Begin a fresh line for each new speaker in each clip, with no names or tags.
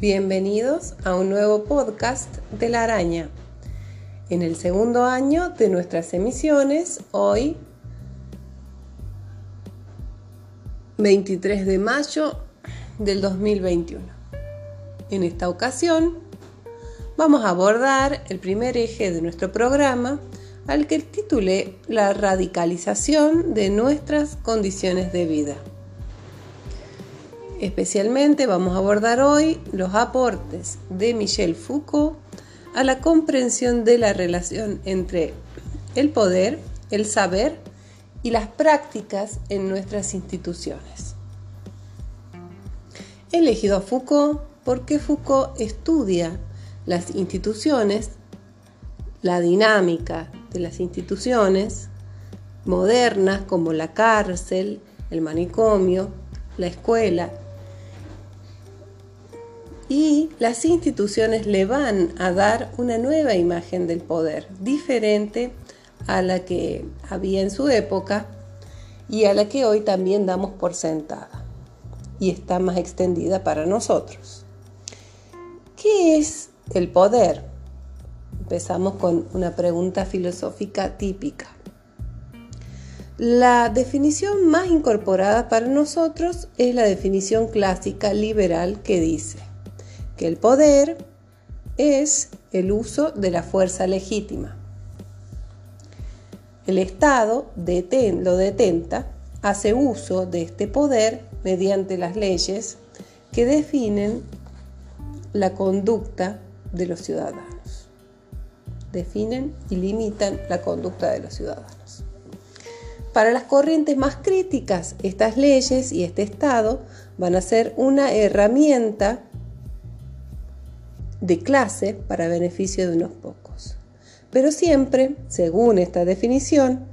Bienvenidos a un nuevo podcast de la araña. En el segundo año de nuestras emisiones, hoy 23 de mayo del 2021. En esta ocasión vamos a abordar el primer eje de nuestro programa al que titulé La radicalización de nuestras condiciones de vida. Especialmente vamos a abordar hoy los aportes de Michel Foucault a la comprensión de la relación entre el poder, el saber y las prácticas en nuestras instituciones. He elegido a Foucault porque Foucault estudia las instituciones, la dinámica de las instituciones modernas como la cárcel, el manicomio, la escuela y las instituciones le van a dar una nueva imagen del poder, diferente a la que había en su época y a la que hoy también damos por sentada y está más extendida para nosotros. ¿Qué es el poder? Empezamos con una pregunta filosófica típica. La definición más incorporada para nosotros es la definición clásica liberal que dice, que el poder es el uso de la fuerza legítima. El Estado lo detenta, hace uso de este poder mediante las leyes que definen la conducta de los ciudadanos. Definen y limitan la conducta de los ciudadanos. Para las corrientes más críticas, estas leyes y este Estado van a ser una herramienta de clase para beneficio de unos pocos. Pero siempre, según esta definición,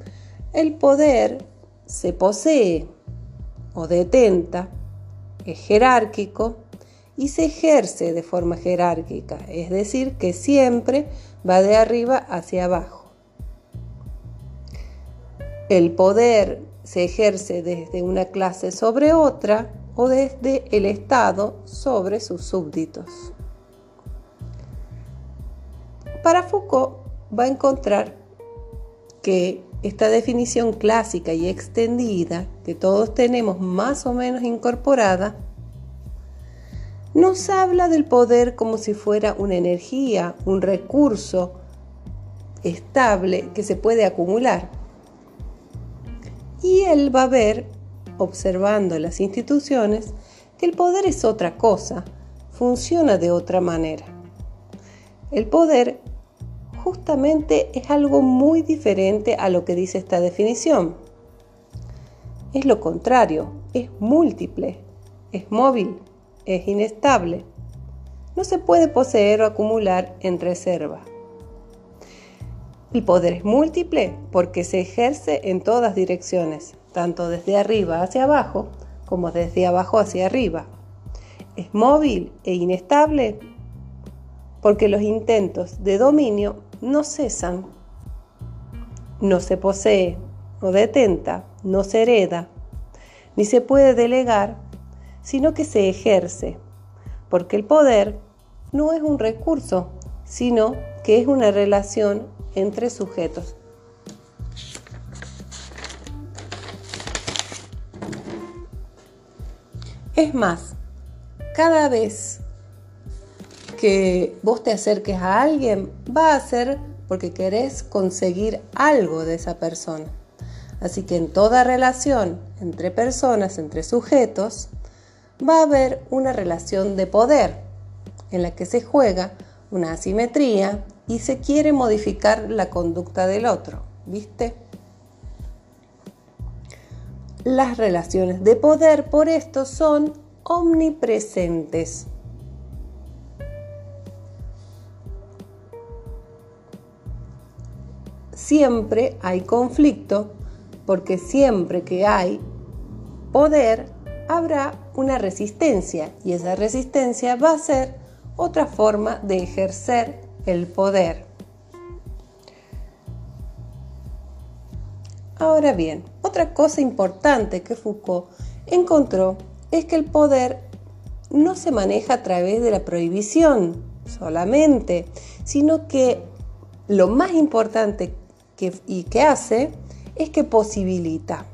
el poder se posee o detenta, es jerárquico y se ejerce de forma jerárquica, es decir, que siempre va de arriba hacia abajo. El poder se ejerce desde una clase sobre otra o desde el Estado sobre sus súbditos. Para Foucault va a encontrar que esta definición clásica y extendida que todos tenemos más o menos incorporada nos habla del poder como si fuera una energía, un recurso estable que se puede acumular. Y él va a ver, observando las instituciones, que el poder es otra cosa, funciona de otra manera. El poder justamente es algo muy diferente a lo que dice esta definición. Es lo contrario, es múltiple, es móvil, es inestable. No se puede poseer o acumular en reserva. El poder es múltiple porque se ejerce en todas direcciones, tanto desde arriba hacia abajo como desde abajo hacia arriba. Es móvil e inestable porque los intentos de dominio no cesan, no se posee o detenta, no se hereda, ni se puede delegar, sino que se ejerce, porque el poder no es un recurso, sino que es una relación entre sujetos. Es más, cada vez que vos te acerques a alguien va a ser porque querés conseguir algo de esa persona. Así que en toda relación entre personas, entre sujetos, va a haber una relación de poder en la que se juega una asimetría y se quiere modificar la conducta del otro, ¿viste? Las relaciones de poder por esto son omnipresentes. Siempre hay conflicto, porque siempre que hay poder, habrá una resistencia y esa resistencia va a ser otra forma de ejercer el poder. Ahora bien, otra cosa importante que Foucault encontró es que el poder no se maneja a través de la prohibición solamente, sino que lo más importante y que hace es que posibilita.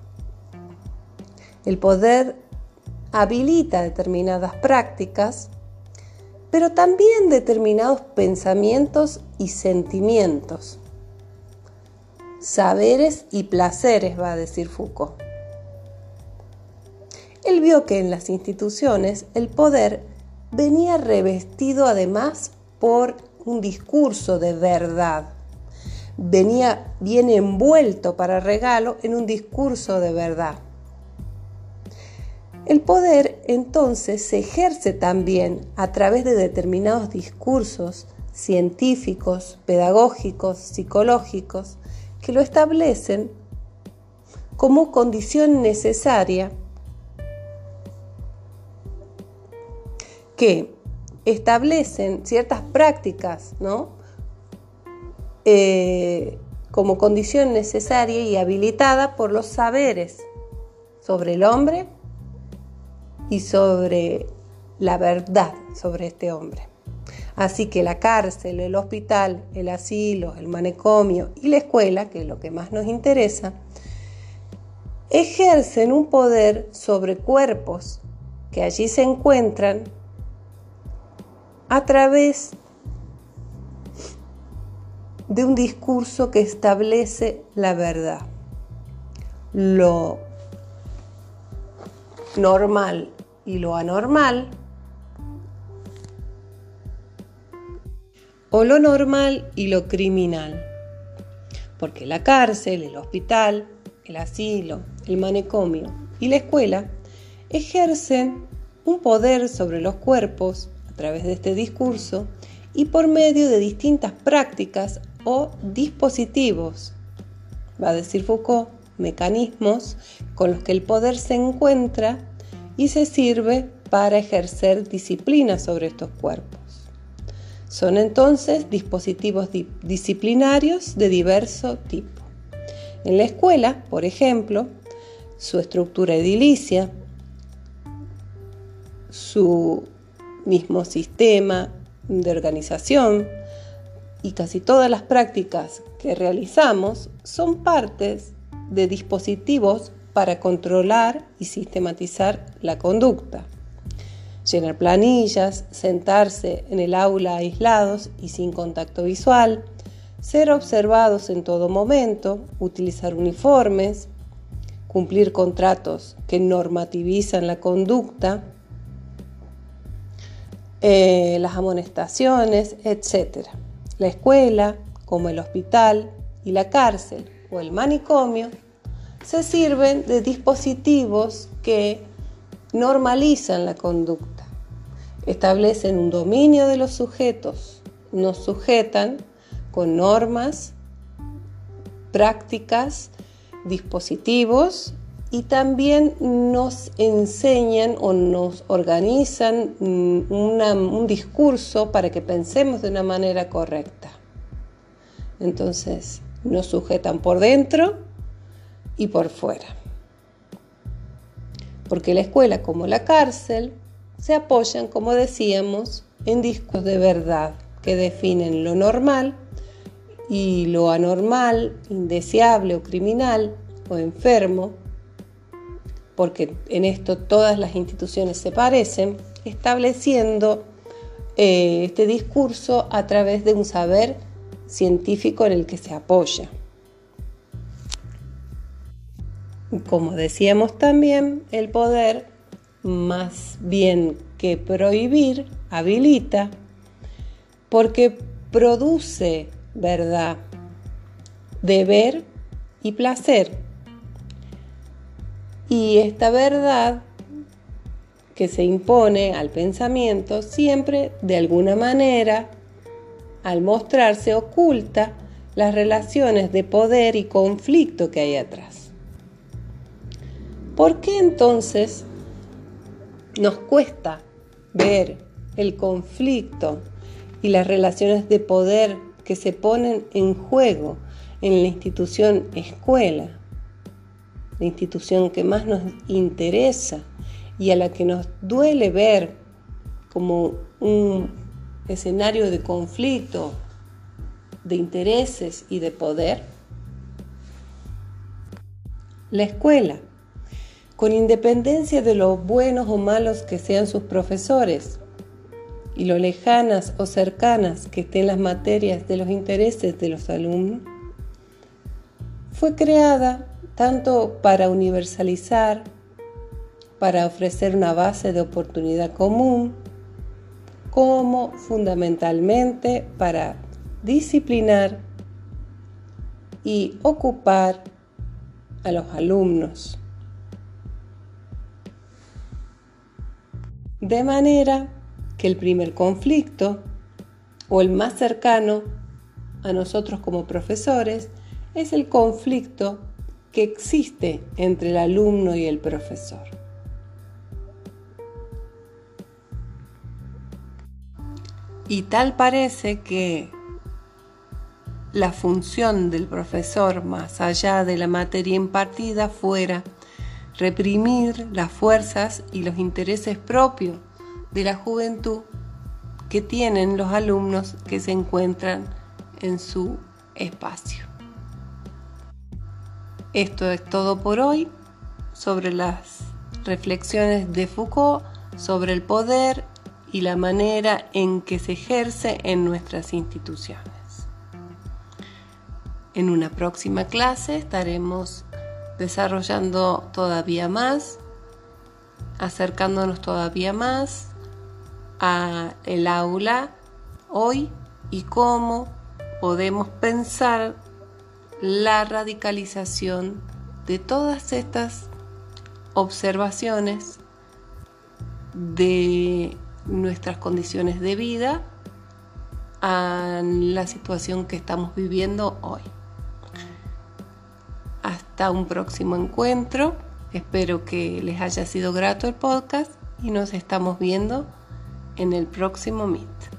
El poder habilita determinadas prácticas, pero también determinados pensamientos y sentimientos. Saberes y placeres, va a decir Foucault. Él vio que en las instituciones el poder venía revestido además por un discurso de verdad. Venía bien envuelto para regalo en un discurso de verdad. El poder entonces se ejerce también a través de determinados discursos científicos, pedagógicos, psicológicos, que lo establecen como condición necesaria que establecen ciertas prácticas, ¿no? Eh, como condición necesaria y habilitada por los saberes sobre el hombre y sobre la verdad sobre este hombre. Así que la cárcel, el hospital, el asilo, el manicomio y la escuela, que es lo que más nos interesa, ejercen un poder sobre cuerpos que allí se encuentran a través de un discurso que establece la verdad. Lo normal y lo anormal, o lo normal y lo criminal. Porque la cárcel, el hospital, el asilo, el manicomio y la escuela ejercen un poder sobre los cuerpos a través de este discurso y por medio de distintas prácticas o dispositivos, va a decir Foucault, mecanismos con los que el poder se encuentra y se sirve para ejercer disciplina sobre estos cuerpos. Son entonces dispositivos disciplinarios de diverso tipo. En la escuela, por ejemplo, su estructura edilicia, su mismo sistema de organización y casi todas las prácticas que realizamos son partes de dispositivos para controlar y sistematizar la conducta. Llenar planillas, sentarse en el aula aislados y sin contacto visual, ser observados en todo momento, utilizar uniformes, cumplir contratos que normativizan la conducta, eh, las amonestaciones, etc. La escuela, como el hospital y la cárcel o el manicomio, se sirven de dispositivos que normalizan la conducta, establecen un dominio de los sujetos, nos sujetan con normas, prácticas, dispositivos y también nos enseñan o nos organizan mm, un discurso para que pensemos de una manera correcta. Entonces, nos sujetan por dentro y por fuera. Porque la escuela como la cárcel se apoyan, como decíamos, en discos de verdad que definen lo normal y lo anormal, indeseable o criminal o enfermo porque en esto todas las instituciones se parecen, estableciendo eh, este discurso a través de un saber científico en el que se apoya. Como decíamos también, el poder, más bien que prohibir, habilita, porque produce verdad, deber y placer y esta verdad que se impone al pensamiento siempre de alguna manera, al mostrarse oculta las relaciones de poder y conflicto que hay atrás. ¿Por qué entonces nos cuesta ver el conflicto y las relaciones de poder que se ponen en juego en la institución escuela? La institución que más nos interesa y a la que nos duele ver como un escenario de conflicto, de intereses y de poder? La escuela, con independencia de lo buenos o malos que sean sus profesores y lo lejanas o cercanas que estén las materias de los intereses de los alumnos, fue creada tanto para universalizar, para ofrecer una base de oportunidad común, como fundamentalmente para disciplinar y ocupar a los alumnos. De manera que el primer conflicto, o el más cercano a nosotros como profesores, es el conflicto que existe entre el alumno y el profesor. Y tal parece que la función del profesor, más allá de la materia impartida, fuera reprimir las fuerzas y los intereses propios de la juventud que tienen los alumnos que se encuentran en su espacio. Esto es todo por hoy sobre las reflexiones de Foucault sobre el poder y la manera en que se ejerce en nuestras instituciones. En una próxima clase estaremos desarrollando todavía más, acercándonos todavía más a el aula hoy y cómo podemos pensar la radicalización de todas estas observaciones de nuestras condiciones de vida a la situación que estamos viviendo hoy. Hasta un próximo encuentro. Espero que les haya sido grato el podcast y nos estamos viendo en el próximo Meet.